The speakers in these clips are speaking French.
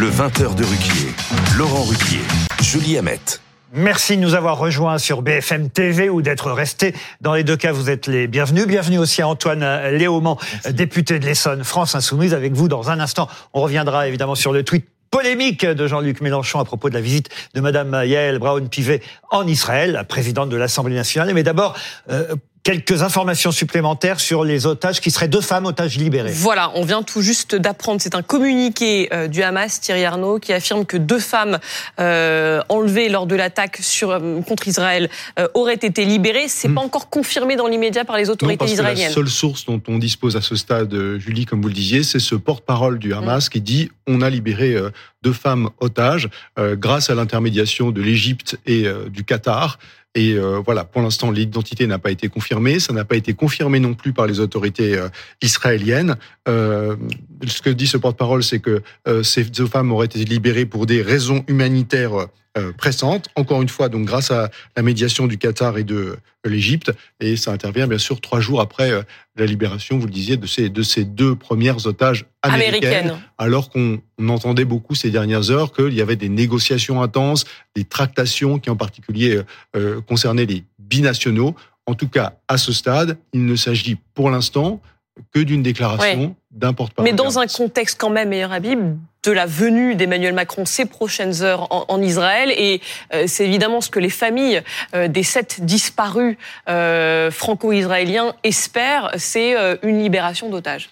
Le 20h de Ruquier. Laurent Ruquier. Julie Hamet. Merci de nous avoir rejoints sur BFM TV ou d'être restés. Dans les deux cas, vous êtes les bienvenus. Bienvenue aussi à Antoine Léaumont, député de l'Essonne, France Insoumise. Avec vous, dans un instant, on reviendra évidemment sur le tweet polémique de Jean-Luc Mélenchon à propos de la visite de Madame Yael Braun-Pivet en Israël, la présidente de l'Assemblée nationale. Mais d'abord, euh, quelques informations supplémentaires sur les otages qui seraient deux femmes otages libérées. Voilà, on vient tout juste d'apprendre, c'est un communiqué euh, du Hamas, Thierry Arnaud, qui affirme que deux femmes euh, enlevées lors de l'attaque sur euh, contre Israël euh, auraient été libérées. C'est Hmm. pas encore confirmé dans l'immédiat par les Non, autorités que israéliennes. la seule source dont on dispose à ce stade, Julie, comme vous le disiez, c'est ce porte-parole du Hamas qui dit on a libéré deux femmes otages euh, grâce à l'intermédiation de l'Égypte et euh, du Qatar. Et euh, voilà, pour l'instant, l'identité n'a pas été confirmée. Ça n'a pas été confirmé non plus par les autorités euh, israéliennes. Euh, ce que dit ce porte-parole, c'est que euh, ces deux femmes auraient été libérées pour des raisons humanitaires euh, pressantes. Encore une fois, donc grâce à la médiation du Qatar et de l'Égypte. Et ça intervient bien sûr trois jours après euh, la libération, vous le disiez, de ces, de ces deux premières otages américaines. Américaine. Alors qu'on on entendait beaucoup ces dernières heures qu'il y avait des négociations intenses, des tractations qui en particulier euh, concernaient les binationaux. En tout cas, à ce stade, il ne s'agit pour l'instant que d'une déclaration d'un porte-parole. Mais dans un contexte quand même, meilleur Habib, de la venue d'Emmanuel Macron ces prochaines heures en, en Israël. Et euh, c'est évidemment ce que les familles euh, des sept disparus euh, franco-israéliens espèrent, c'est euh, une libération d'otages.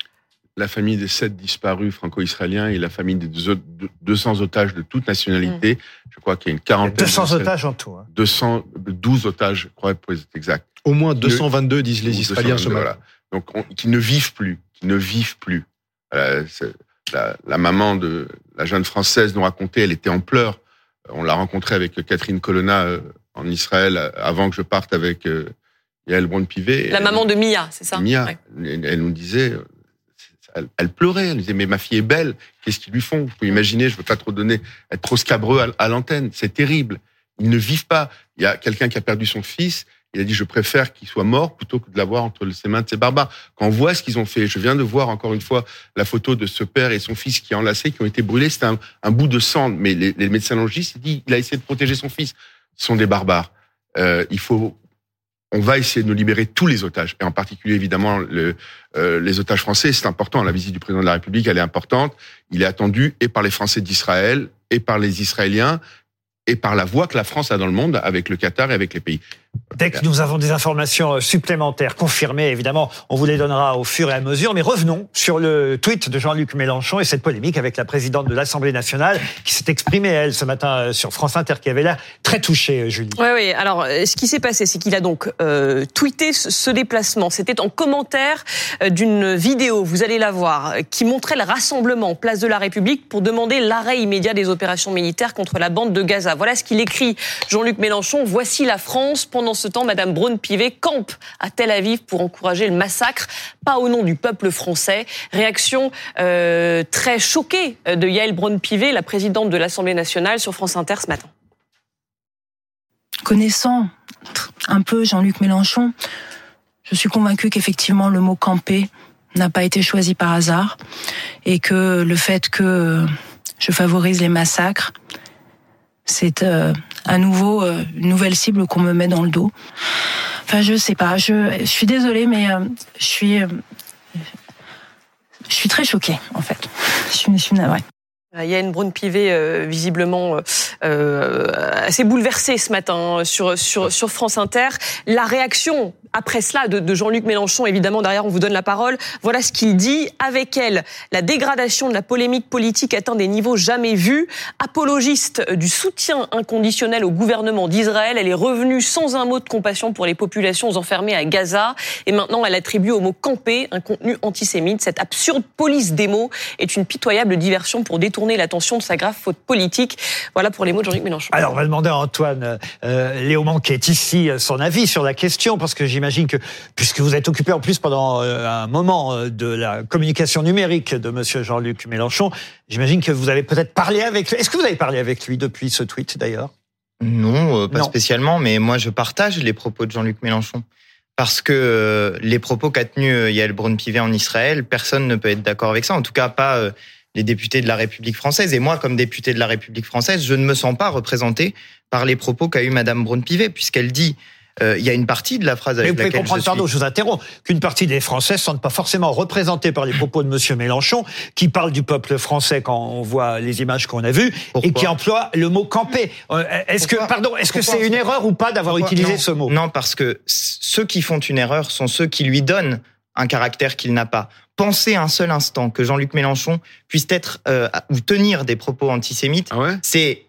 la famille des sept disparus franco-israéliens et la famille des deux autres- de- 200 otages de toute nationalité. Je crois qu'il y a une quarantaine. 200 de- otages en tout. hein. 212 otages, je crois, pour être exact. Au moins 222, disent les Israéliens 222, ce matin. voilà. Donc, on- qui ne vivent plus, qui ne vivent plus. Euh, la, la maman de la jeune française nous racontait, elle était en pleurs. On l'a rencontrée avec Catherine Colonna euh, en Israël euh, avant que je parte avec euh, Yael Braun-Pivet. La Elle- maman de Mia, c'est ça Mia, Ouais. elle, elle nous disait, euh, elle, elle pleurait, elle disait mais ma fille est belle, qu'est-ce qu'ils lui font? Vous pouvez imaginer, je veux pas trop donner, être trop scabreux à, à l'antenne, c'est terrible. Ils ne vivent pas. Il y a quelqu'un qui a perdu son fils, il a dit je préfère qu'il soit mort plutôt que de l'avoir entre ses mains de ces barbares. Quand on voit ce qu'ils ont fait, je viens de voir encore une fois la photo de ce père et son fils qui enlacés, qui ont été brûlés, c'était un, bout de sang, mais les, médecins logistes, ils disent il a essayé de protéger son fils. Ce sont des barbares. Euh, il faut on va essayer de nous libérer tous les otages, et en particulier évidemment euh, les otages français. C'est important. La visite du président de la République, elle est importante. Il est attendu et par les Français d'Israël, et par les Israéliens, et par la voix que la France a dans le monde avec le Qatar et avec les pays. Dès que nous avons des informations euh, supplémentaires confirmées, évidemment, on vous les donnera au fur et à mesure. Mais revenons sur le tweet de Jean-Luc Mélenchon et cette polémique avec la présidente de l'Assemblée nationale qui s'est exprimée, elle, ce matin euh, sur France Inter, qui avait l'air très touchée, euh, Julie. Oui, oui. Alors, ce qui s'est passé, c'est qu'il a donc tweeté ce, ce déplacement. C'était en commentaire d'une vidéo, vous allez la voir, qui montrait le rassemblement place de la République pour demander l'arrêt immédiat des opérations militaires contre la bande de Gaza. Voilà ce qu'il écrit, Jean-Luc Mélenchon. Voici la France. Pendant ce temps, Madame Braun-Pivet campe à Tel Aviv pour encourager le massacre, pas au nom du peuple français. Réaction euh, très choquée de Yael Braun-Pivet, la présidente de l'Assemblée nationale, sur France Inter ce matin. Connaissant un peu Jean-Luc Mélenchon, je suis convaincue qu'effectivement le mot camper n'a pas été choisi par hasard et que le fait que je favorise les massacres, c'est euh, à nouveau euh, une nouvelle cible qu'on me met dans le dos. Enfin, je sais pas. Je, je suis désolée, mais euh, je suis, euh, je suis très choquée en fait. Je suis, je suis navrée. Il y a une Brune Pivet euh, visiblement euh, euh, assez bouleversée ce matin sur, sur, sur France Inter. La réaction après cela de, de Jean-Luc Mélenchon, évidemment derrière on vous donne la parole, voilà ce qu'il dit. Avec elle, la dégradation de la polémique politique atteint des niveaux jamais vus. Apologiste du soutien inconditionnel au gouvernement d'Israël, elle est revenue sans un mot de compassion pour les populations enfermées à Gaza. Et maintenant, elle attribue au mot camper un contenu antisémite. Cette absurde police des mots est une pitoyable diversion pour détourner l'attention de sa grave faute politique. Voilà pour les mots de Jean-Luc Mélenchon. Alors, on va demander à Antoine euh, Léaumont, qui est ici, euh, son avis sur la question, parce que j'imagine que, puisque vous êtes occupé en plus pendant euh, un moment euh, de la communication numérique de Monsieur Jean-Luc Mélenchon, j'imagine que vous avez peut-être parlé avec lui. Est-ce que vous avez parlé avec lui depuis ce tweet, d'ailleurs? Non, euh, pas Non. spécialement, mais moi je partage les propos de Jean-Luc Mélenchon. Parce que les propos qu'a tenus Yael Braun-Pivet en Israël, personne ne peut être d'accord avec ça. En tout cas, pas euh, les députés de la République française. Et moi, comme député de la République française, je ne me sens pas représenté par les propos qu'a eu Madame Braun-Pivet, puisqu'elle dit euh, il y a une partie de la phrase Mais avec vous pouvez laquelle comprendre, je suis... pardon, je vous interromps, qu'une partie des Français ne sont pas forcément représentés par les propos de Monsieur Mélenchon, qui parle du peuple français quand on voit les images qu'on a vues, et qui emploie le mot camper. Euh, Est-ce que, pardon, est-ce que c'est une erreur ou pas d'avoir utilisé Non. ce mot? Non, parce que ceux qui font une erreur sont ceux qui lui donnent un caractère qu'il n'a pas. Pensez un seul instant que Jean-Luc Mélenchon puisse être euh, ou tenir des propos antisémites, Ah ouais? c'est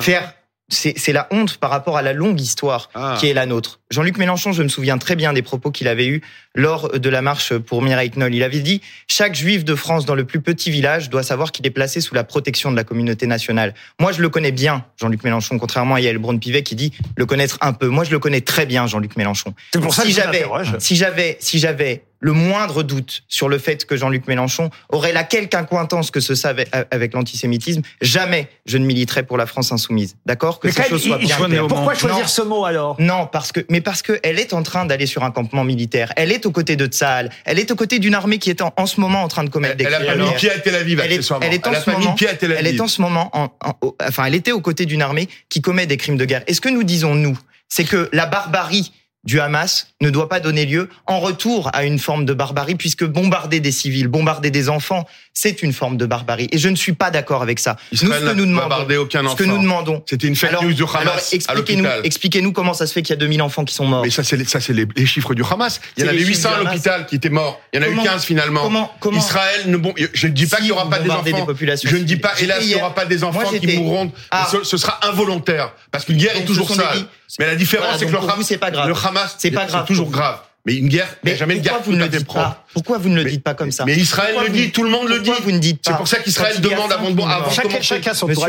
faire c'est la honte par rapport à la longue histoire Ah. qui est la nôtre. Jean-Luc Mélenchon, je me souviens très bien des propos qu'il avait eus lors de la marche pour Mireille Knoll. Il avait dit chaque juif de France dans le plus petit village doit savoir qu'il est placé sous la protection de la communauté nationale. Moi, je le connais bien, Jean-Luc Mélenchon, contrairement à Yael Braun-Pivet qui dit le connaître un peu. Moi, je le connais très bien, Jean-Luc Mélenchon. C'est pour ça si que je vous j'avais, si j'avais, si j'avais le moindre doute sur le fait que Jean-Luc Mélenchon aurait la quelque incointance que ce savait avec l'antisémitisme, jamais je ne militerais pour la France insoumise. D'accord? Que Mais ces choses soient bien claires. pourquoi choisir Non. ce mot alors? Non, parce que, mais parce que elle est en train d'aller sur un campement militaire. Elle est aux côtés de Tsahal. Elle est aux côtés d'une armée qui est en, en ce moment en train de commettre des Elle a crimes pas de mis pied à Tel Aviv, Elle est, accessoirement. elle est en Elle a ce pas mis moment, pied à Tel elle est en ce moment, en, en- au- enfin, elle était aux côtés d'une armée qui commet des crimes de guerre. Et ce que nous disons nous, c'est que la barbarie du Hamas ne doit pas donner lieu en retour à une forme de barbarie, puisque bombarder des civils, bombarder des enfants, c'est une forme de barbarie. Et je ne suis pas d'accord avec ça. Israël nous, ce que nous demandons, aucun ce que enfant. nous demandons, C'était une fake alors, news du Hamas expliquez-nous, expliquez-nous comment ça se fait qu'il y a 2000 enfants qui sont morts. Mais ça, c'est les, ça, c'est les, les chiffres du Hamas. Il y en avait les 800 chiffres à l'hôpital qui étaient morts. Il y en a Comment- eu 15 finalement. comment- comment- Israël ne bon, je ne dis pas Si qu'il n'y aura pas des enfants. des populations je ne dis pas, hélas, qu'il n'y aura pas des enfants qui mourront. Ah. Ce, ce sera involontaire. Parce qu'une guerre Donc, est toujours sale. Mais la différence, Voilà, c'est que le Hamas, c'est pas grave. le Hamas, C'est pas grave toujours grave. Mais une guerre, a jamais une guerre vous ne le dites pas Pourquoi vous ne le Mais- dites pas comme ça Mais Israël Pourquoi le vous- dit, tout le monde le dit. Pourquoi vous ne dites pas C'est pour ça qu'Israël demande avant, 5000 avant de Chacun, commencer. chacun son tour.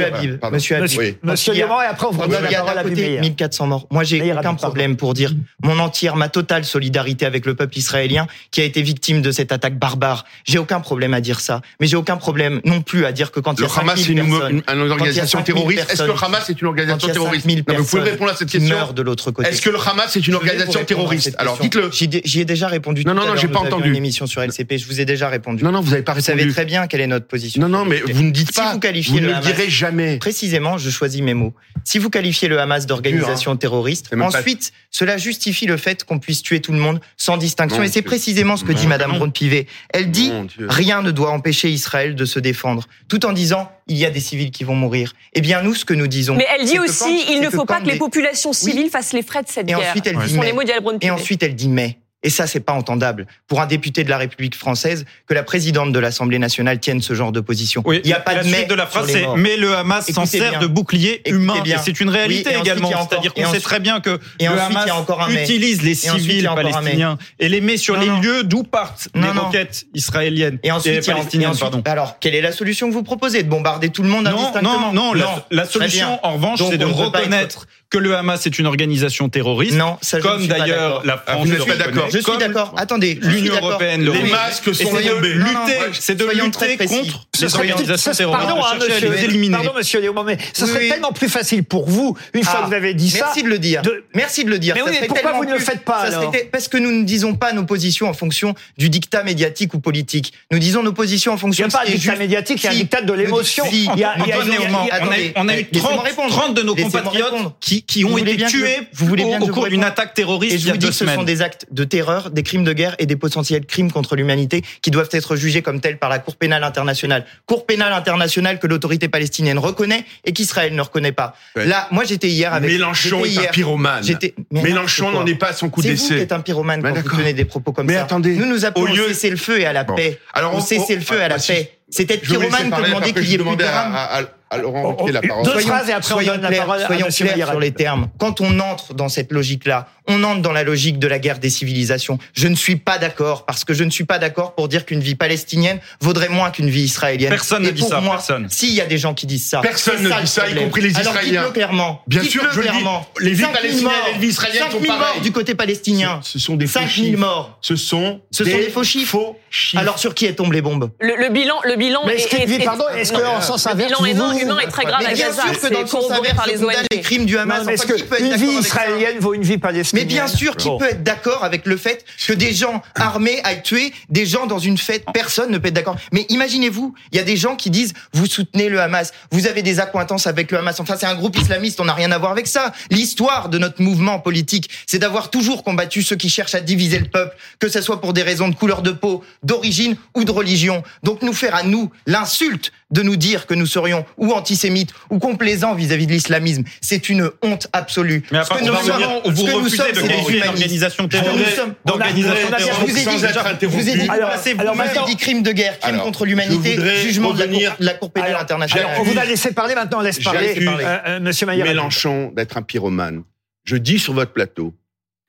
Monsieur Habib. Monsieur et après on vous il la parole à côté Bibi. 1400 morts. Moi, j'ai aucun problème pour dire mon entière, ma totale solidarité avec le peuple israélien qui a été victime de cette attaque barbare. J'ai aucun problème à dire ça. Mais j'ai aucun problème non plus à dire que quand il y Le a Hamas, 5000 c'est une, personnes, une, une organisation 5000 terroriste. Est-ce que le Hamas est une organisation terroriste? 5000 Non, mais Vous pouvez répondre à cette question. de l'autre côté. Est-ce que le Hamas est une organisation terroriste? Alors dites-le. J'y ai- déjà répondu. Non, tout non, à non, j'ai pas entendu. Sur LCP. Je vous ai déjà répondu. Non, non, vous n'avez pas Vous savez répondu. très bien quelle est notre position. Non, non, mais vous ne dites Si pas. vous qualifiez Vous le ne le Hamas- direz jamais. Précisément, je choisis mes mots. Si vous qualifiez le Hamas d'organisation terroriste, même pas- ensuite, cela justifie le fait qu'on puisse tuer tout le monde sans distinction. Mon Et c'est précisément ce que dit Madame. Braun-Pivet. Elle dit rien ne doit empêcher Israël de se défendre, tout en disant il y a des civils qui vont mourir. Eh bien, nous, ce que nous disons. Mais elle dit aussi, quand- il ne faut pas que les populations civiles fassent les frais de cette Et guerre. Et ensuite, elle dit mais. Et ça, c'est pas entendable pour un député de la République française que la présidente de l'Assemblée nationale tienne ce genre de position. Oui, Il n'y a pas la de mais suite de la phrase, c'est mais le Hamas s'en sert de bouclier humain. bien. Et c'est une réalité Oui, et également. C'est-à-dire et qu'on sait très bien que et le ensuite, il y a Hamas encore utilise les Et civils mais. palestiniens et les met sur Non, les non. lieux d'où partent Non, les non. roquettes israéliennes Et ensuite, et a- et palestiniennes. ensuite- pardon. alors, quelle est la solution que vous proposez De bombarder tout le monde Non, indistinctement non, non, la, la solution, en revanche, c'est de reconnaître que le Hamas est une organisation terroriste, Non, ça, je comme suis d'ailleurs la Ah, France pas reconnaît, d'accord. Je suis d'accord. Attendez, je suis L'Union européenne le Les masques sont tombés. C'est de lutter contre les serait- organisations ce- terroristes, Pardon, hein, à monsieur, les éliminer. pardon, monsieur Léaumont, mais ce serait Oui. tellement plus facile pour vous, une fois Ah, que vous avez dit ça. Merci de le dire. de- Merci de le dire. Mais Ça oui, mais serait pourquoi vous ne le faites pas, serait alors? Parce que nous ne disons pas nos positions en fonction du dictat médiatique ou politique. Nous disons nos positions en Il n'y fonction a pas de dictat juste. médiatique, il y a un dictat de l'émotion. Si. Il y a- on a, eu- on a eu Laissez-moi 30, répondre. 30 de nos compatriotes qui, ont été tués vous voulez bien au, cours d'une attaque terroriste Et il je y a vous dis deux que ce sont des actes de terreur, des crimes de guerre et des potentiels crimes contre l'humanité qui doivent être jugés comme tels par la Cour pénale internationale. Cour pénale internationale que l'autorité palestinienne reconnaît et qu'Israël ne reconnaît pas. Ouais. Là, moi j'étais hier avec. Mélenchon est un hier- pyromane. j'étais- Mais Mélenchon n'en est pas à son coup C'est vous qui d'essai. êtes un pyromane Ben quand vous tenez des propos comme Mais ça. attendez, nous nous appelons au lieu- au cessez-le-feu et à la Bon. paix. Alors, au on- cessez-le-feu on- et à la si- paix. C'est être pyromane que demander qu'il y ait plus de à, Laurent Oh, Ruquier la oh, parole. deux Soyons- phrases et après on donne la clairs, parole à soyons monsieur clairs Meyer. sur les termes. Quand on entre dans cette logique-là, on entre dans la logique de la guerre des civilisations. Je ne suis pas d'accord parce que je ne suis pas d'accord pour dire qu'une vie palestinienne vaudrait moins qu'une vie israélienne. Personne ne dit ça, moi, personne. Si, il y a des gens qui disent ça. Personne ne ça, dit ça, y compris les Alors, Israéliens. dites-le clairement. Bien sûr, je le dis. clairement. Les vies 5 000 palestiniennes et les vies israéliennes 5 sont 000 morts pareilles. du côté palestinien. Ce sont des faux 5 000 chiffres. morts. Ce sont Ce sont des faux chiffres. Faux chiffres. Alors sur qui est tombent les bombes? Le, le bilan, le bilan Mais est, est-ce pardon, est-ce le bilan vous humain est très grave Mais à bien Gaza. sûr que dans le sens inverse, par les crimes du Hamas. Est-ce Enfin, que qui peut être une d'accord vie israélienne vaut une vie palestinienne Mais bien sûr, qui Bon. peut être d'accord avec le fait que des gens armés aillent tuer des gens dans une fête Personne ne peut être d'accord. Mais imaginez-vous, il y a des gens qui disent vous soutenez le Hamas, vous avez des accointances avec le Hamas. Enfin, c'est un groupe islamiste, on n'a rien à voir avec ça. L'histoire de notre mouvement politique, c'est d'avoir toujours combattu ceux qui cherchent à diviser le peuple, que ce soit pour des raisons de couleur de peau, d'origine ou de religion. Donc nous faire à nous l'insulte de nous dire que nous serions ou antisémites ou complaisants vis-à-vis de l'islamisme, c'est une honte absolue. Mais à Ce que nous sommes- vous refusez sommes, de qualifier une organisation terroriste, d'organisation terroriste, je vous je vous dit, Alors, alors vous m'avez maintenant- dit crime de guerre, crime Alors, contre l'humanité, jugement de la Cour, de la Cour pénale Alors, internationale. alors, on vous a laissé parler, maintenant on laisse parler euh, euh, Monsieur Maillard. Mélenchon d'être un pyromane. Je dis sur votre plateau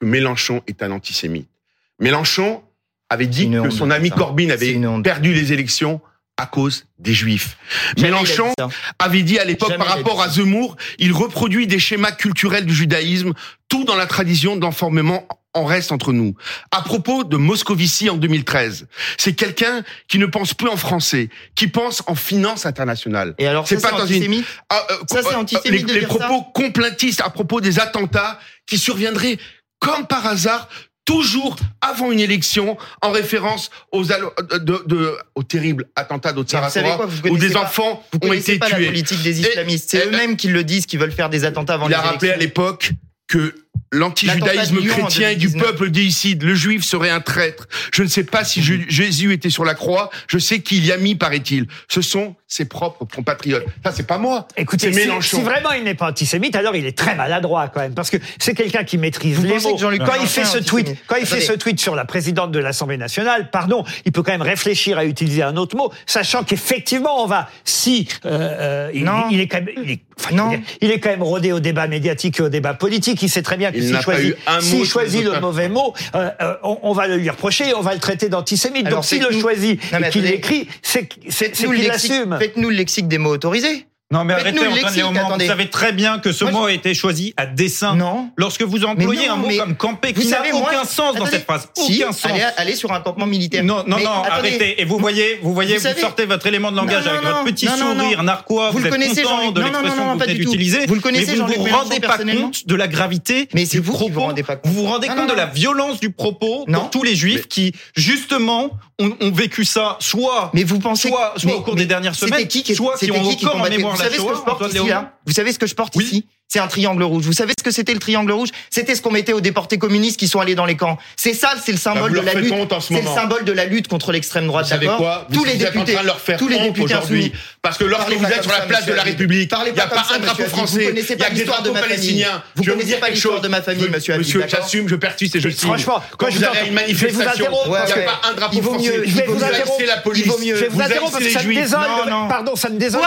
que Mélenchon est un antisémite. Mélenchon avait dit que son ami. Corbyn avait perdu les élections à cause des Juifs. Jamais Mélenchon dit ça. avait dit à l'époque par rapport à ça. Zemmour, il reproduit des schémas culturels du judaïsme, tout dans la tradition d'enfermement en reste entre nous. À propos de Moscovici en 2013, c'est quelqu'un qui ne pense plus en français, qui pense en finance internationale. Et alors, C'est ça, pas dans une- antisémite Ah, euh, Ça, c'est euh, antisémite les, de les dire propos complaintistes à propos des attentats qui surviendraient comme par hasard toujours avant une élection en référence aux allo- de, de- de- aux terribles attentats d'Otsaratora où des pas- enfants Vous ont été pas la tués. politique des islamistes. C'est eux-mêmes qui le disent, qui veulent faire des attentats avant Il les a rappelé à l'époque que l'antijudaïsme chrétien et du 2019. peuple déicide, le juif serait un traître. Je ne sais pas si je- Jésus était sur la croix, je sais qu'il y a mis, paraît-il. Ce sont ses propres compatriotes. Ça, c'est pas moi. Écoutez, c'est si, si vraiment il n'est pas antisémite, alors il est très maladroit quand même, parce que c'est quelqu'un qui maîtrise Vous les mots. Quand il fait ce tweet, quand il fait ce tweet sur la présidente de l'Assemblée nationale, pardon, il peut quand même réfléchir à utiliser un autre mot, sachant qu'effectivement on va, si euh, euh, il, est quand même, il est, enfin, Non. il est- il est quand même rodé au débat médiatique et au débat politique. Il sait très bien que Il s'il n'a pas choisit, eu un mot s'il choisit le mauvais mot, euh, euh, on, on va le lui reprocher, et on va le traiter d'antisémite. Donc s'il le choisit Non, et qu'il l'écrit, c'est qu'il lexique- l'assume. Faites-nous le lexique des mots autorisés. Non, mais arrêtez, Antoine Léaumont. Vous savez très bien que ce Moi, je- mot a été choisi à dessein. Non. Lorsque vous employez non, un mot comme camper, qui n'a aucun moi, sens dans cette phrase. Si, Aucun sens. Allez, allez sur un campement militaire. Non, non, Mais non, attendez. arrêtez. Et vous voyez, vous voyez, Vous sortez votre élément de langage Non, avec non, votre petit sourire narquois. Vous Vous, le êtes connaissez, content de l'expression que vous venez d'utiliser. Vous le connaissez, mais vous ne vous rendez pas compte de la gravité Mais c'est vous vous rendez pas compte. Vous vous rendez compte de la violence du propos pour tous les juifs qui, justement, ont, ont vécu ça, soit, Mais vous pensez soit, soit mais- au cours des mais dernières semaines, qui qui soit qui ont qui qui encore en combattait mémoire Vous la savez ce que je porte ici là Vous savez ce que je porte Oui. ici? C'est un triangle rouge. Vous savez ce que c'était le triangle rouge? C'était ce qu'on mettait aux déportés communistes qui sont allés dans les camps. C'est ça, c'est le Bah, symbole vous de la lutte. C'est le symbole de la lutte contre l'extrême droite. Vous savez quoi? Tous Vous les êtes en députés, train de leur faire tous les députés aujourd'hui. Parce que lorsque vous êtes sur la ça, place de la République, il n'y a pas un drapeau français, connaissez il y a des l'histoire de drapeaux ma famille. palestiniens. Vous connaissez pas l'histoire de ma famille, monsieur Monsieur, j'assume, je persiste et je signe. Franchement, quand je vous avez une manifestation, il n'y a pas un drapeau il vaut français. mieux- je vais vous interrompre. haïssez la police. il vaut mieux- Je vais vous interrompre parce que ça me désole. Pardon, ça me désole.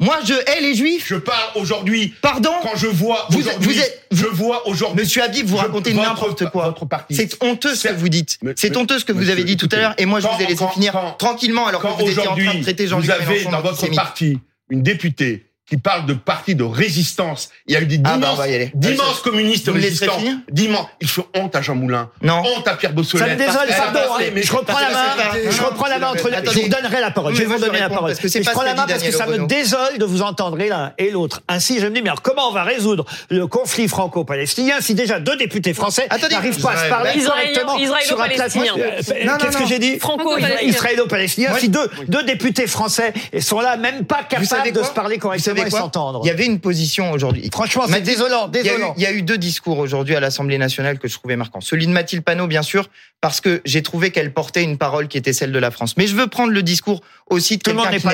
Moi, je hais les juifs. Je parle aujourd'hui. Pardon Quand je vois Vous- aujourd'hui, vous êtes- je vois aujourd'hui. Monsieur Habib, vous racontez n'importe quoi. Votre parti. C'est honteux ce que vous dites. C'est honteux ce que vous avez dit tout à l'heure. Et moi, je vous ai laissé quand- finir quand- tranquillement alors que Quand vous étiez en train de traiter vous Jean-Luc avez Mélenchon dans votre parti une députée qui parle de parti de résistance. Il y a eu des Ah, bah, d'immenses, communistes Vous résistants. D'immenses. Il fait honte à Jean Moulin. Non. Honte à Pierre Bossolet. Ça me désole, pardon. hein. mais- Je reprends la main. Je reprends la main entre les. Je vous donnerai la parole. Je vais vous donner la parole. je prends la main parce que ça me désole de vous entendre l'un et l'autre. Ainsi, je me dis, mais alors comment on va résoudre le conflit franco-palestinien si déjà deux députés français n'arrivent pas à se parler correctement sur un israélo-palestinien. Euh, Non, non, Qu'est-ce que non. j'ai dit Franco-palestinien. Israélo-palestinien. Si deux, députés français sont là, même pas capables de se parler correctement savez quoi. Il y avait une position aujourd'hui. Franchement, c'est Mathilde- désolant, Il y, a eu, désolant. il y a eu deux discours aujourd'hui à l'Assemblée nationale que je trouvais marquants. Celui de Mathilde Panot, bien sûr, parce que j'ai trouvé qu'elle portait une parole qui était celle de la France. Mais je veux prendre le discours aussi de quelqu'un qui n'est-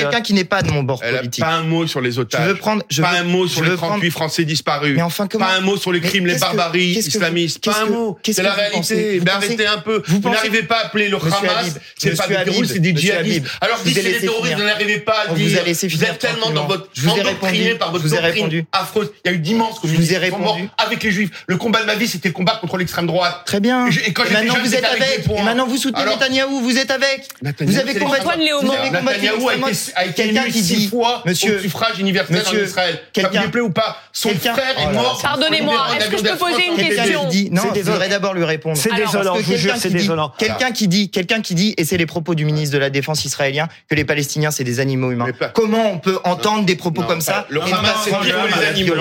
de hein. qui n'est pas de mon bord Elle a politique. pas un mot sur les Je otages. veux prendre, je pas veux- un mot je sur les veux 38 prendre- Français disparus. Mais enfin, comment Pas un mot sur les crimes, les barbaries que islamistes. Pas un mot. C'est la réalité. Mais pensez- arrêtez un peu. vous n'arrivez pas à appeler le Monsieur Hamas. C'est pas des c'est des djihadistes. Alors je ai c'est des terroristes, vous n'arrivez pas à dire. Vous êtes tellement dans votre Je vous ai endoctriné répondu. par votre Je vous ai doctrine répondu. affreuse. Il y a eu d'immenses communistes qui sont morts répondu. avec les juifs. Le combat de ma vie, c'était le combat contre l'extrême droite. Très bien. Et je- Et quand j'ai maintenant vous êtes avec. Et maintenant vous soutenez Alors- Netanyahou, vous êtes avec. Netanyahou, Vous avez combattu. Netanyahou a été, quelqu'un qui dit, fois Monsieur- au suffrage universel Monsieur- en Israël. Quelqu'un- vous plaît ou pas Son quelqu'un- frère Oh est là mort. Pardonnez-moi, est-ce que je peux poser une question non, je voudrais d'abord lui répondre. C'est désolant, je vous jure, quelqu'un c'est qui dit- désolant. Quelqu'un qui dit, quelqu'un qui dit, et c'est les propos du ministre de la Défense israélien, que les Palestiniens c'est des animaux humains. Comment on peut entendre des propos comme ça le Hamas, c'est pire que les animaux. Le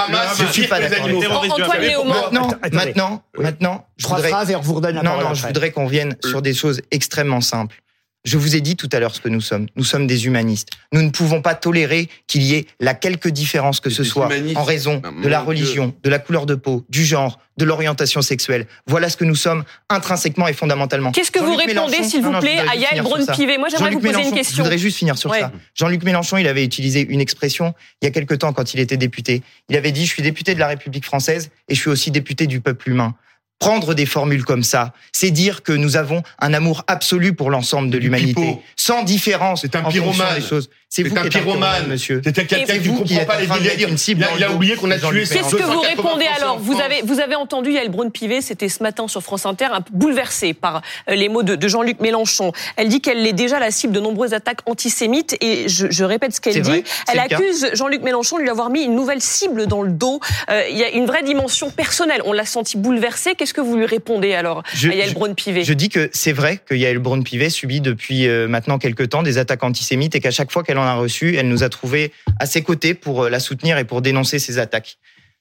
Hamas, Je c'est suis pire pas que les d'accord. animaux. avec Antoine Léaumont. Maintenant, maintenant, maintenant, je voudrais, redonne la non, non, je voudrais qu'on vienne sur des choses extrêmement simples. Je vous ai dit tout à l'heure ce que nous sommes. Nous sommes des humanistes. Nous ne pouvons pas tolérer qu'il y ait la quelque différence que Des ce soit en raison Ah, de la religion, de la couleur de peau, du genre, de l'orientation sexuelle. Voilà ce que nous sommes intrinsèquement et fondamentalement. Qu'est-ce que vous répondez, s'il vous non, plaît, à juste Yael finir sur ça. Braun-Pivet Moi, j'aimerais Jean-Luc vous poser une Mélenchon, question. Je voudrais juste finir sur Ouais. ça. Jean-Luc Mélenchon, il avait utilisé une expression il y a quelque temps quand il était député. Il avait dit, je suis député de la République française et je suis aussi député du peuple humain. Prendre des formules comme ça, c'est dire que nous avons un amour absolu pour l'ensemble de l'humanité, sans différence. C'est un pyromane. des choses. C'est vous C'est un qui pyromane, monsieur. C'était quelqu'un Et qui vous ne comprend pas les délires. mettre une cible Il a, oublié qu'on a tué. Qu'est-ce que vous 280 répondez alors? Vous France. avez, vous avez entendu Yael Braun-Pivet, c'était ce matin sur France Inter, bouleversée par euh, les mots de, de Jean-Luc Mélenchon. Elle dit qu'elle est déjà la cible de nombreuses attaques antisémites et je, je répète ce qu'elle C'est dit. vrai, c'est Elle accuse Jean-Luc Mélenchon de lui avoir mis une nouvelle cible dans le dos. Euh, Il y a une vraie dimension personnelle. On l'a senti bouleversée. Qu'est-ce que vous lui répondez alors Je- à Yael Braun-Pivet? Je dis que c'est vrai que Yael Braun-Pivet subit depuis euh, maintenant quelques temps des attaques antisémites et qu'à chaque fois qu'elle en a reçu, elle nous a trouvé à ses côtés pour euh, la soutenir et pour dénoncer ces attaques.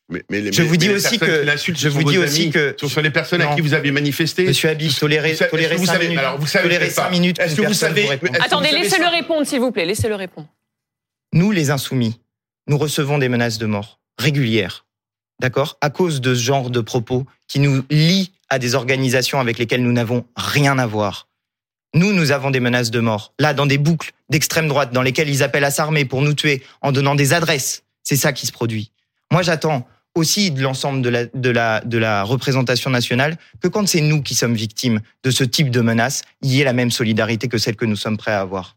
Mais, mais Je mais- vous dis aussi que- je vous sont dis aussi amis, que- Ce sont les personnes à qui vous avez manifesté. Monsieur tolérer est-ce que vous cinq savez- minutes, alors, vous savez cinq minutes, Est-ce que vous savez- Attendez, laissez-le répondre, s'il vous plaît. Laissez-le répondre. Nous, les insoumis, nous recevons des menaces de mort régulières, d'accord, à cause de ce genre de propos qui nous lient à des organisations avec lesquelles nous n'avons rien à voir. Nous, nous avons des menaces de mort, là, dans des boucles d'extrême droite, dans lesquelles ils appellent à s'armer pour nous tuer en donnant des adresses. C'est ça qui se produit. Moi, j'attends aussi de l'ensemble de la, de, la, de la représentation nationale que quand c'est nous qui sommes victimes de ce type de menaces, il y ait la même solidarité que celle que nous sommes prêts à avoir.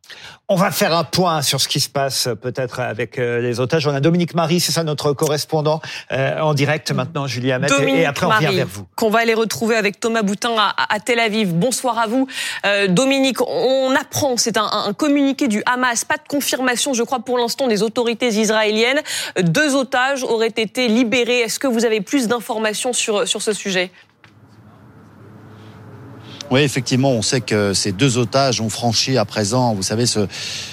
On va faire un point sur ce qui se passe euh, peut-être avec euh, les otages. On a Dominique Marie, c'est ça notre correspondant euh, en direct maintenant, Julie Hamet. Et- Dominique Et après, on revient Marie, vers vous. Qu'on va aller retrouver avec Thomas Boutin à, à Tel Aviv. Bonsoir à vous. Euh, Dominique, on apprend, c'est un, un communiqué du Hamas, pas de confirmation, je crois, pour l'instant, des autorités israéliennes. Deux otages auraient été libérés. Est-ce que vous avez plus d'informations sur, sur ce sujet? Oui, effectivement, on sait que ces deux otages ont franchi à présent, vous savez, ce,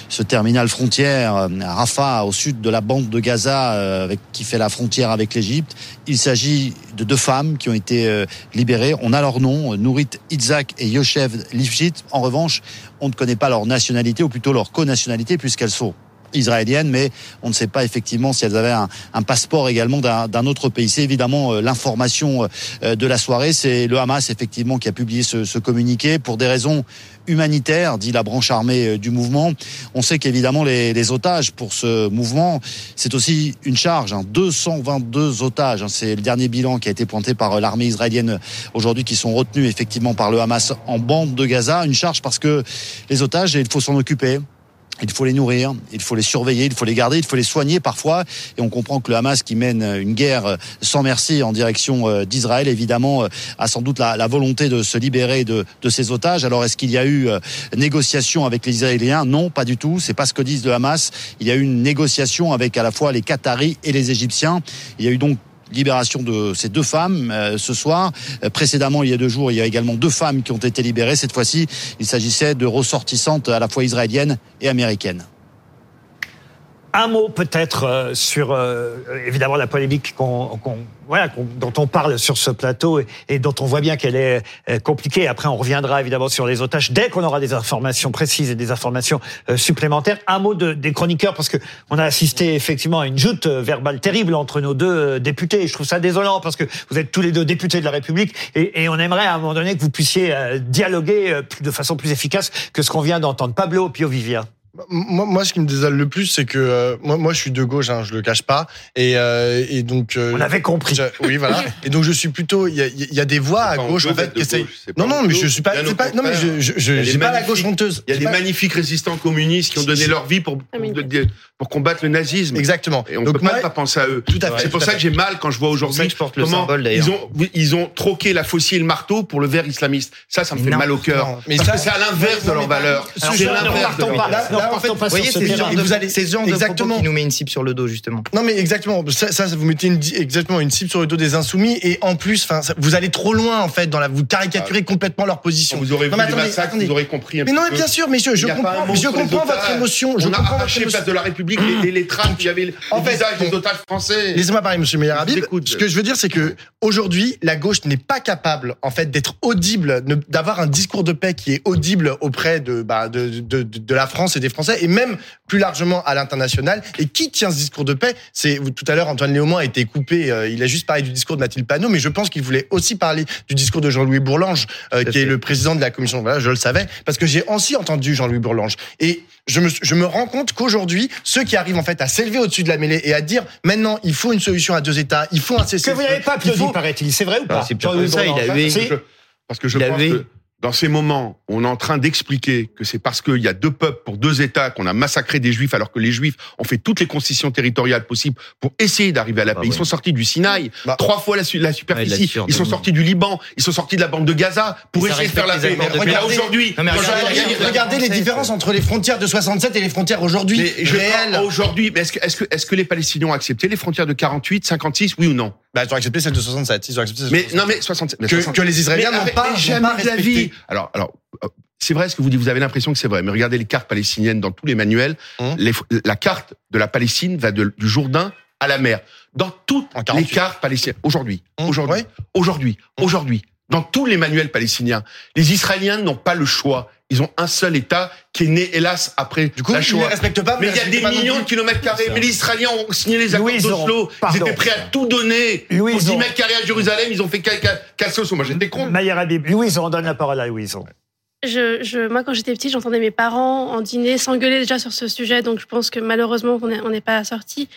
ce terminal frontière euh, à Rafah, au sud de la bande de Gaza, euh, avec, qui fait la frontière avec l'Égypte. Il s'agit de deux femmes qui ont été euh, libérées. On a leur nom, Nourit Itzak et Yoshev Lifshit. En revanche, on ne connaît pas leur nationalité, ou plutôt leur co-nationalité, puisqu'elles sont israéliennes, mais on ne sait pas effectivement si elles avaient un, un passeport également d'un autre pays. C'est évidemment euh, l'information euh, de la soirée. C'est le Hamas effectivement qui a publié ce, ce communiqué pour des raisons humanitaires, dit la branche armée euh, du mouvement. On sait qu'évidemment les, les otages pour ce mouvement, c'est aussi une charge. Hein, 222 otages, hein, c'est le dernier bilan qui a été pointé par l'armée israélienne aujourd'hui, qui sont retenus effectivement par le Hamas en bande de Gaza. Une charge parce que les otages, il faut s'en occuper. Il faut les nourrir, il faut les surveiller, il faut les garder, il faut les soigner parfois. Et on comprend que le Hamas, qui mène une guerre sans merci en direction euh, d'Israël, évidemment, euh, a sans doute la, volonté de se libérer de, de ces otages. Alors, est-ce qu'il y a eu euh, négociation avec les Israéliens? Non, pas du tout. C'est pas ce que disent le Hamas. Il y a eu une négociation avec à la fois les Qataris et les Égyptiens. Il y a eu donc libération de ces deux femmes euh, ce soir. Euh, précédemment, il y a deux jours, il y a également deux femmes qui ont été libérées. Cette fois-ci, il s'agissait de ressortissantes à la fois israéliennes et américaines. Un mot peut-être euh, sur euh, évidemment la polémique qu'on, qu'on- voilà, qu'on- dont on parle sur ce plateau et, et dont on voit bien qu'elle est euh, compliquée. Après, on reviendra évidemment sur les otages dès qu'on aura des informations précises et des informations euh, supplémentaires. Un mot de, des chroniqueurs parce que on a assisté effectivement à une joute euh, verbale terrible entre nos deux députés. Je trouve ça désolant parce que vous êtes tous les deux députés de la République et, et on aimerait à un moment donné que vous puissiez dialoguer de façon plus efficace que ce qu'on vient d'entendre. Pablo Piovivia. Moi, moi, ce qui me désole le plus, c'est que euh, moi, moi, je suis de gauche, hein, je le cache pas, et, euh, et donc. euh, On avait compris. je- oui, voilà. Et donc, je suis plutôt. Il y a, il y a des voix à gauche, en fait, qui de essayent. Non, non, mais je suis pas. pas non, mais je, je, j'ai pas la gauche honteuse. Il y a des pas- magnifiques résistants communistes qui ont donné leur vie pour, pour, pour combattre le nazisme. Exactement. Et on donc, peut pas moi, pas penser à eux. Tout à fait. C'est pour ça que j'ai mal quand je vois aujourd'hui que je porte le comment symbole, d'ailleurs. ils ont ils ont troqué la faucille et le marteau pour le verre islamiste. Ça, ça me fait mal au cœur. mais ça- c'est à l'inverse de leurs valeurs. C'est l'inverse en fait, pas Vous voyez, sur ce c'est ce terrain. genre Et de, vous allez- c'est ce genre de Exactement. qui nous met une cible sur le dos, justement. Non mais exactement, ça, ça vous mettez une, exactement une cible sur le dos des insoumis et en plus, enfin, vous allez trop loin en fait dans la, vous caricaturez complètement leur position. Vous aurez Non, vu mais les attendez, massacres, vous aurez compris un Mais non, mais bien sûr, messieurs, je a comprends, je comprends votre otages. émotion, je On a comprends votre arraché place de la République les, avait les En fait, visages des otages français. Laissez-moi parler, Monsieur Meyer Je Habib. Ce que je veux dire, c'est que aujourd'hui, la gauche n'est pas capable, en fait, d'être audible, d'avoir un discours de paix qui est audible auprès de, bah, de, de, de, de la France et des Français, et même plus largement à l'international. Et qui tient ce discours de paix? C'est tout à l'heure, Antoine Léaumont a été coupé. euh, il a juste parlé du discours de Mathilde Panot, mais je pense qu'il voulait aussi parler du discours de Jean-Louis Bourlange, euh, qui est le président de la commission. Voilà, je le savais, parce que j'ai aussi entendu Jean-Louis Bourlange. Et je me, je me rends compte qu'aujourd'hui, ceux qui arrivent en fait à s'élever au-dessus de la mêlée et à dire maintenant, il faut une solution à deux États, il faut un Que cessez vous n'avez pas faut- paraît-il. C'est vrai ou Ah, pas c'est pire Jean-Louis que ça, il a eu-. Parce que- Parce que je Il pense avait- que dans ces moments, on est en train d'expliquer que c'est parce qu'il y a deux peuples pour deux États qu'on a massacré des Juifs, alors que les Juifs ont fait toutes les concessions territoriales possibles pour essayer d'arriver à la Bah paix. Ils sont sortis du Sinaï, Bah. trois fois la, Ouais, superficie. la ils sont sortis du Liban, ils sont sortis de la bande de Gaza pour ça essayer de faire la paix. là, aujourd'hui, Non, regardez, regardez, regardez- regardez les différences entre les frontières de 67 et les frontières aujourd'hui. Aujourd'hui, mais est-ce que, est-ce que, est-ce que les Palestiniens ont accepté les frontières de 48, 56, oui ou non? Bah, ils ont accepté celle de 67. Ils ont accepté celle de Mais 67. non, mais 67. mais que, 67. que les Israéliens Mais n'ont pas, jamais pas respecté. Alors, alors, c'est vrai ce que vous dites. Vous avez l'impression que c'est vrai. Mais regardez les cartes palestiniennes dans tous les manuels. Hum. Les- la carte de la Palestine va de- du Jourdain à la mer. Dans toutes les 48. cartes palestiniennes. Aujourd'hui. Hum, Aujourd'hui. Aujourd'hui. Hum. Aujourd'hui. Dans tous les manuels palestiniens. Les Israéliens n'ont pas le choix. Ils ont un seul État qui est né, hélas, après Du coup, la ils ne les Shoah. respectent pas. Mais il y a des millions de kilomètres carrés. Mais les Israéliens ont signé les accords Louison, d'Oslo. Ils étaient prêts à tout donner. Pour Louison. 10 mètres carrés à Jérusalem, ils ont fait ca- ca- casser au son. Moi, j'étais con. Maïa Habib. Louise, on donne la parole à Louise. Je, je, moi, quand j'étais petite, j'entendais mes parents en dîner s'engueuler déjà sur ce sujet, donc je pense que malheureusement, on n'est on n'est pas sorti.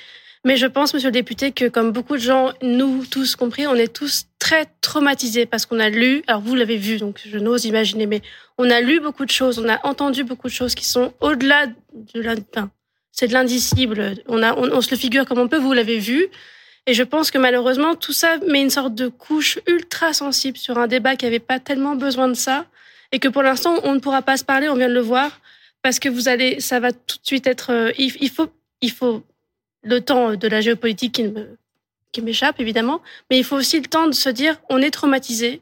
Mais je pense, monsieur le député, que comme beaucoup de gens, nous tous compris, on est tous très traumatisés parce qu'on a lu, alors vous l'avez vu, donc je n'ose imaginer, mais on a lu beaucoup de choses, on a entendu beaucoup de choses qui sont au-delà de l'in- enfin, c'est de l'indicible. On, on, se le figure comme on peut, vous l'avez vu. Et je pense que malheureusement, tout ça met une sorte de couche ultra sensible sur un débat qui n'avait pas tellement besoin de ça. Et que pour l'instant, on ne pourra pas se parler, on vient de le voir, parce que vous allez, ça va tout de suite être. euh, il, faut, il faut le temps de la géopolitique qui me- qui m'échappe, évidemment, mais il faut aussi le temps de se dire on est traumatisé.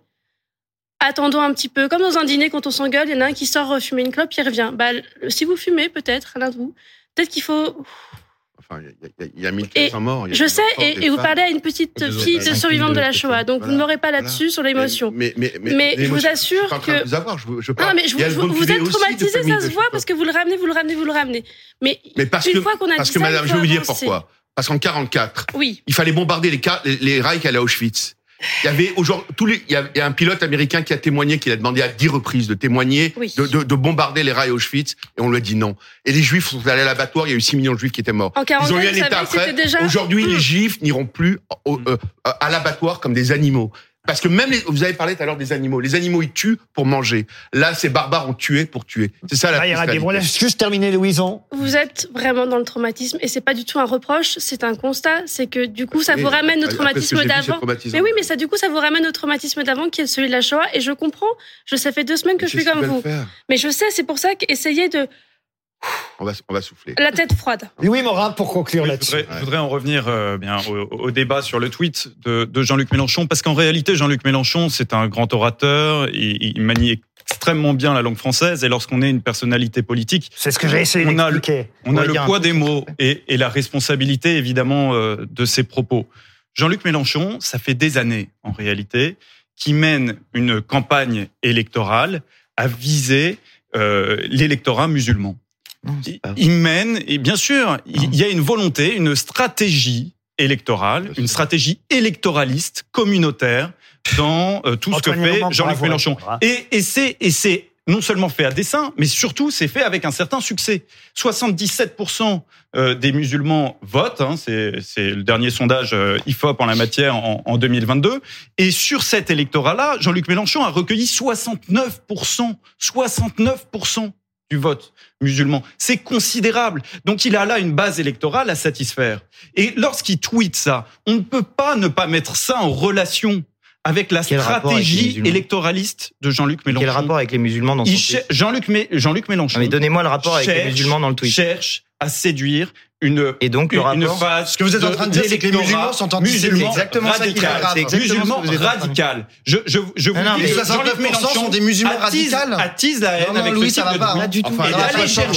Attendons un petit peu, comme dans un dîner quand on s'engueule, il y en a un qui sort euh, fumer une clope, il revient. Bah, si vous fumez, peut-être, l'un de vous, peut-être qu'il faut Enfin, il y a- il y a, il y a 1400 morts. il y a je sais, et, vous femmes. parlez à une petite fille de survivante de la Shoah, donc vous ne m'aurez pas là-dessus sur l'émotion. Mais, mais, mais, Mais je vous assure je que- vous avoir, je, vous- je Non, parle. mais je vous, êtes traumatisé, ça se voit, parce que vous le ramenez, vous le ramenez, vous le ramenez. Mais, Mais parce une que, fois qu'on a parce dit que ça, madame, je vais vous dire pourquoi. Parce qu'en 44, Oui. il fallait bombarder les, les, les rails qui allaient à Auschwitz. Il y avait aujourd'hui tous les, il y a, il y a un pilote américain qui a témoigné, qui a demandé à dix reprises de témoigner, Oui. de, de, de bombarder les rails à Auschwitz, et on lui a dit non. Et les Juifs sont allés à l'abattoir, il y a eu 6 millions de Juifs qui étaient morts. En 44, Ils ont eu un état après. déjà- Aujourd'hui, les Juifs n'iront plus au- euh, à l'abattoir comme des animaux. Parce que même les, vous avez parlé tout à l'heure des animaux. Les animaux, ils tuent pour manger. Là, ces barbares ont tué pour tuer. C'est ça la laisse juste terminer Louison. Vous êtes vraiment dans le traumatisme et c'est pas du tout un reproche, c'est un constat. C'est que du coup, ça Oui, vous ramène au traumatisme d'avant. Mais oui, mais ça, du coup, ça vous ramène au traumatisme d'avant qui est celui de la Shoah. Et je comprends. Je, ça fait deux semaines que je suis comme vous. Mais je sais, c'est pour ça qu'essayez de On va, on va souffler. la tête froide. Louis Morin, pour conclure Oui, je là-dessus. voudrais, je voudrais en revenir euh, bien au, au débat sur le tweet de, de Jean-Luc Mélenchon, parce qu'en réalité, Jean-Luc Mélenchon, c'est un grand orateur, il, il manie extrêmement bien la langue française, et lorsqu'on est une personnalité politique, C'est ce que j'ai essayé On a le- on a le poids des mots et, et la responsabilité évidemment euh, de ses propos. Jean-Luc Mélenchon, ça fait des années en réalité, qui mène une campagne électorale à viser euh, l'électorat musulman. Non, Il- mène, et bien sûr, il y a une volonté, une stratégie électorale, Bien une sûr. stratégie électoraliste, communautaire, dans euh, tout ce que fait Jean-Luc Mélenchon. Et, et c'est et c'est non seulement fait à dessein, mais surtout c'est fait avec un certain succès. 77% euh, des musulmans votent, hein, c'est c'est le dernier sondage euh, IFOP en la matière en, en 2022, et sur cet électorat-là, Jean-Luc Mélenchon a recueilli 69%, 69% du vote musulman. C'est considérable. Donc il a là une base électorale à satisfaire. Et lorsqu'il tweet ça, on ne peut pas ne pas mettre ça en relation avec la Quel avec stratégie électoraliste de Jean-Luc Mélenchon. Quel rapport avec les musulmans dans son tweet Jean-Luc Mé- Jean-Luc Mélenchon. Non, mais donnez-moi le rapport avec les musulmans dans le tweet. Cherche à séduire une Et donc, le une, une phase Ce que vous êtes en train de dire, c'est que les musulmans sont antisémites. exactement ça qui est radical. grave. C'est exactement musulman ce que vous êtes en train de radical. Je, je, je vous Non, non, dis mais que 69% Jean-Luc Mélenchon sont des musulmans radicaux. attise la haine Non, non, avec Louis, ce ça va de pas. Pas du tout. Et Non, non, d'aller chercher un-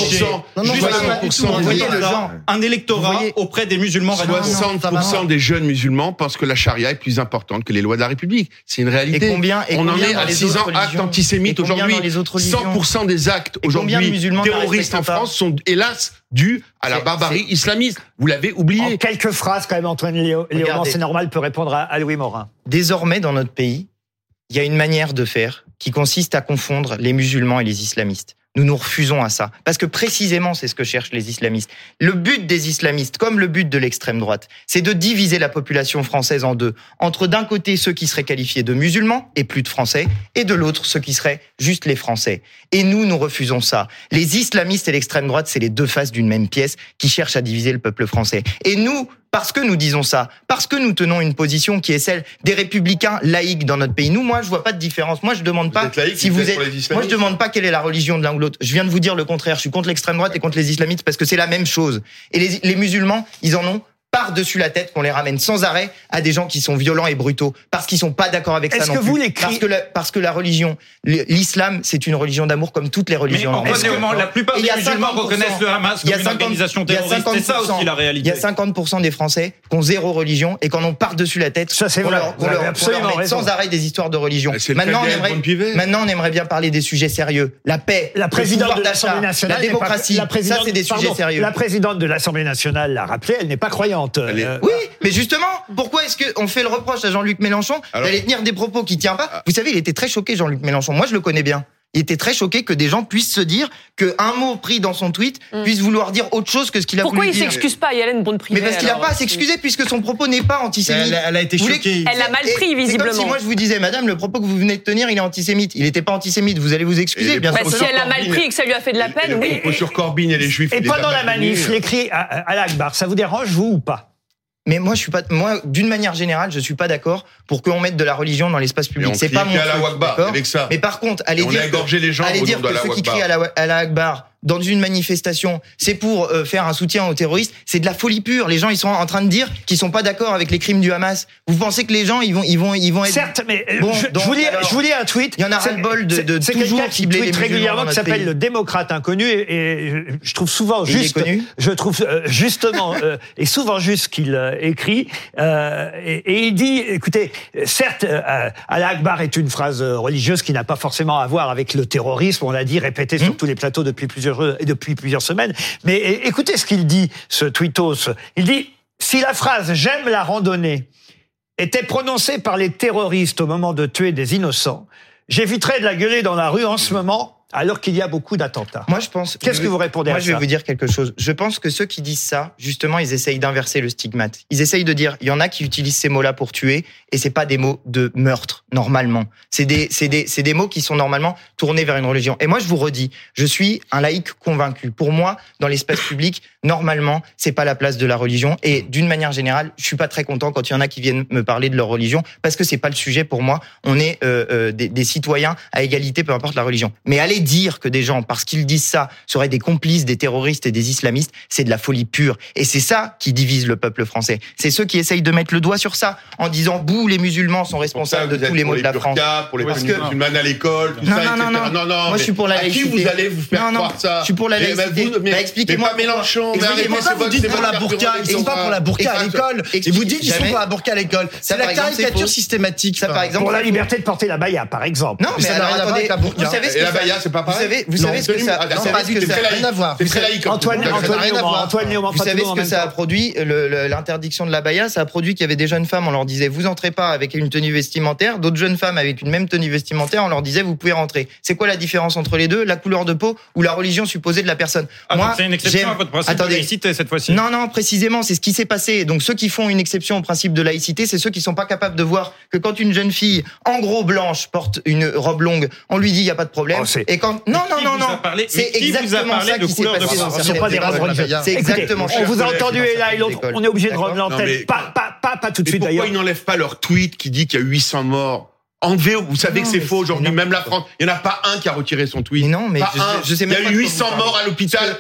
le électorat- auprès des musulmans radicaux. 60% des jeunes musulmans pensent que la charia est plus importante que les lois de la République. C'est une réalité. Et combien- et On en est à les 6 ans actes antisémites Et combien aujourd'hui. dans les autres religions 100% des actes Et aujourd'hui musulmans terroristes en France sont hélas dus à la barbarie islamiste. Vous l'avez oublié. En quelques phrases, quand même, Antoine Léo, Léaumont, Regardez. c'est normal, peut répondre à, à Louis Morin. Désormais, dans notre pays, il y a une manière de faire qui consiste à confondre les musulmans et les islamistes. Nous nous refusons à ça. Parce que précisément, c'est ce que cherchent les islamistes. Le but des islamistes, comme le but de l'extrême droite, c'est de diviser la population française en deux. Entre d'un côté ceux qui seraient qualifiés de musulmans et plus de français, et de l'autre ceux qui seraient juste les français. Et nous, nous refusons ça. Les islamistes et l'extrême droite, c'est les deux faces d'une même pièce qui cherchent à diviser le peuple français. Et nous, parce que nous disons ça, parce que nous tenons une position qui est celle des républicains laïcs dans notre pays. Nous, moi, je vois pas de différence. Moi, je demande pas si vous êtes Moi, je demande pas quelle est la religion de l'un ou l'autre. Je viens de vous dire le contraire. Je suis contre l'extrême droite et contre les islamistes parce que c'est la même chose. Et les, les musulmans, ils en ont par-dessus la tête qu'on les ramène sans arrêt à des gens qui sont violents et brutaux parce qu'ils sont pas d'accord avec ça Est-ce non que plus. vous, les cris- parce que la, parce que la religion, l'islam, c'est une religion d'amour comme toutes les religions. La plupart des y a musulmans 50%. reconnaissent le Hamas Il y comme a une 50 organisation il y a terroriste? C'est ça 50%. aussi la Il y réalité. a 50% des Français qui ont zéro religion et qui en ont par-dessus la tête. Ça, c'est qu'on vrai. leur- avez leur- qu'on leur sans arrêt des histoires de religion. Maintenant, on aimerait, maintenant, on aimerait bien parler des sujets sérieux. La paix, La présidente de l'Assemblée nationale. la démocratie. ça, c'est des sujets sérieux. La présidente de l'Assemblée nationale l'a rappelé, elle n'est pas croyante. Euh, Oui, mais justement, pourquoi est-ce qu'on fait le reproche à Jean-Luc Mélenchon d'aller tenir des propos qui tient pas? Vous savez, il était très choqué, Jean-Luc Mélenchon. Moi, je le connais bien. Il était très choqué que des gens puissent se dire que un mot pris dans son tweet Mm. puisse vouloir dire autre chose que ce qu'il a Pourquoi voulu il dire. s'excuse pas, Hélène Bonne-Privé Mais parce qu'il n'a pas à s'excuser puisque son propos n'est pas antisémite. Elle, elle a été choquée. Elle a mal pris, comme visiblement. si moi je vous disais, madame, le propos que vous venez de tenir, il est antisémite. Il n'était pas antisémite. Vous allez vous excuser, bien Bah, sûr. si elle a mal pris et que ça lui a fait de la Et peine, le oui. propos sur Corbyn et les Juifs. Et il pendant la manif, tenus. l'écrit à, à l'Akbar, ça vous dérange, vous ou pas? Mais moi, je suis pas, moi, d'une manière générale, je suis pas d'accord pour qu'on mette de la religion dans l'espace public. C'est pas mon la truc, Wakbar, avec ça. Mais par contre, allez Et on dire a que- égorgé les gens allez dire que la ceux qui crient à la, à la Akbar dans une manifestation, c'est pour euh, faire un soutien aux terroristes, c'est de la folie pure. Les gens, ils sont en train de dire qu'ils sont pas d'accord avec les crimes du Hamas. Vous pensez que les gens, ils vont, ils vont, ils vont être Certes, mais euh, Bon, je, donc, je vous lis, alors, je vous lis un tweet. il y en a ras-le-bol de- c'est- de C'est toujours qui les tweet musulmans régulièrement qui s'appelle le démocrate inconnu et, et je trouve souvent juste, je trouve euh, justement euh, et souvent juste qu'il euh, écrit euh, et, et il dit, écoutez, certes, euh, Allah Akbar est une phrase religieuse qui n'a pas forcément à voir avec le terrorisme, on l'a dit, répété sur Mmh. tous les plateaux depuis plusieurs et depuis plusieurs semaines. Mais écoutez ce qu'il dit, ce tweetos. Il dit si la phrase j'aime la randonnée était prononcée par les terroristes au moment de tuer des innocents, j'éviterais de la gueuler dans la rue en ce moment, alors qu'il y a beaucoup d'attentats. Moi, je pense. Qu'est-ce que vous répondez Moi, à je vais ça vous dire quelque chose. Je pense que ceux qui disent ça, justement, ils essayent d'inverser le stigmate. Ils essayent de dire, il y en a qui utilisent ces mots-là pour tuer, et c'est pas des mots de meurtre normalement. C'est des, c'est des, c'est des mots qui sont normalement tournés vers une religion. Et moi, je vous redis, je suis un laïc convaincu. Pour moi, dans l'espace public, normalement, c'est pas la place de la religion. Et d'une manière générale, je suis pas très content quand il y en a qui viennent me parler de leur religion, parce que c'est pas le sujet pour moi. On est euh, euh, des, des citoyens à égalité, peu importe la religion. Mais aller dire que des gens, parce qu'ils disent ça, seraient des complices des terroristes et des islamistes, c'est de la folie pure. Et c'est ça qui divise le peuple français. C'est ceux qui essayent de mettre le doigt sur ça, en disant bouh, les musulmans sont ça, responsables vous de tous les maux de la France. pour les Parce que- musulmanes à l'école, tout Non, ça, non, etc. non, non. non, non. Moi, je suis pour la À qui vous allez vous faire Non, non, croire ça je suis pour la Mais, bah, laïcité. Bah, expliquez-moi. Mélenchon. mais Expliquez-moi c'est vous dites pour la burqa, ils sont pas pour la burqa à l'école. Et vous dites ils sont pour la burqa à l'école. Ça, C'est la caricature systématique. Ça, par exemple, Pour la liberté de porter la baya, par exemple. Non, Mais mais ça n'a alors rien à voir attendez, avec la burqa. vous savez ce Et que la ça- baya, c'est c'est pas Vous savez, vous Non, savez ce que ça, Ah, vous non, ça rien à voir. Très laïque. comme Antoine, tout. Ça Antoine rien à Léaumont, voir. Antoine Vous pas savez ce que ça a produit? L'interdiction de l'abaya, ça a produit qu'il y avait des jeunes femmes, on leur disait vous entrez pas avec une tenue vestimentaire, d'autres jeunes femmes avec une même tenue vestimentaire, on leur disait vous pouvez rentrer. C'est quoi la différence entre les deux? La couleur de peau ou la religion supposée de la personne? Ah, Moi, c'est une exception j'aime- à votre principe Attendez. de laïcité cette fois-ci. Non, non, précisément, c'est ce qui s'est passé. Donc ceux qui font une exception au principe de laïcité, c'est ceux qui sont pas capables de voir que quand une jeune fille, en gros blanche, porte une robe longue, on lui dit il y a pas de problème. Oh, et quand non, non, non, non, c'est exactement ça qui s'est passé Ce sont pas des. C'est exactement ça. On vous a entendu et là et l'autre, on est obligé de rendre l'antenne. Pas, pas, pas, pas tout de suite pourquoi d'ailleurs. ils n'enlèvent pas leur tweet qui dit qu'il y a 800 morts Enlevez, vous savez Non, que c'est faux aujourd'hui, même la France. Il n'y en a pas un qui a retiré son tweet. Mais non, mais pas je- un. je sais même Il y a eu quoi vous 800 parlez. morts à l'hôpital.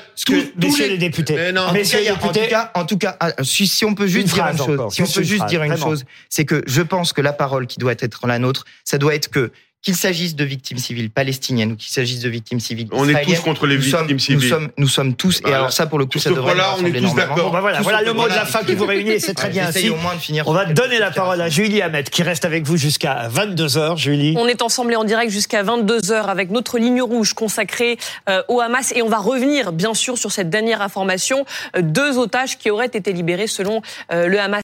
Messieurs les- les députés. Mais non. En tout, Messieurs cas, les en tout cas, en tout cas, ah, si, si on peut juste Une dire une chose, encore, si on peut juste phrase, dire une vraiment. chose, c'est que je pense que la parole qui doit être la nôtre, ça doit être que qu'il s'agisse de victimes civiles palestiniennes ou qu'il s'agisse de victimes civiles On est tous contre les nous sommes- victimes civiles. Nous sommes, nous sommes tous, et Voilà. alors ça pour le coup, Sur ça devrait nous on est tous d'accord. Bon, bah voilà, Tout voilà le mot de la fin qui vous réunit, c'est très bien ainsi. au moins de finir On va donner la parole à. Julie Hamet qui reste avec vous jusqu'à 22h. Julie. On est ensemble et en direct jusqu'à 22h avec notre ligne rouge consacrée euh, au Hamas et on va revenir bien sûr sur cette dernière information. Euh, deux otages qui auraient été libérés selon euh, le Hamas.